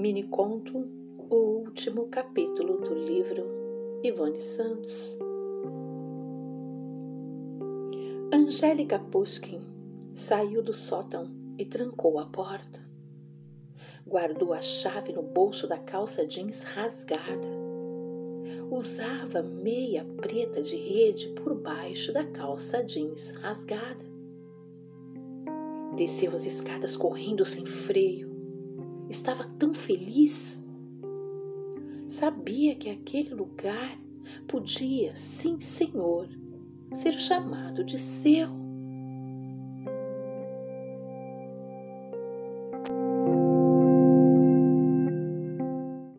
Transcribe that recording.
Mini conto, o último capítulo do livro Ivone Santos. Angélica Puskin saiu do sótão e trancou a porta. Guardou a chave no bolso da calça jeans rasgada. Usava meia preta de rede por baixo da calça jeans rasgada. Desceu as escadas correndo sem freio estava tão feliz. Sabia que aquele lugar podia, sim, senhor, ser chamado de seu.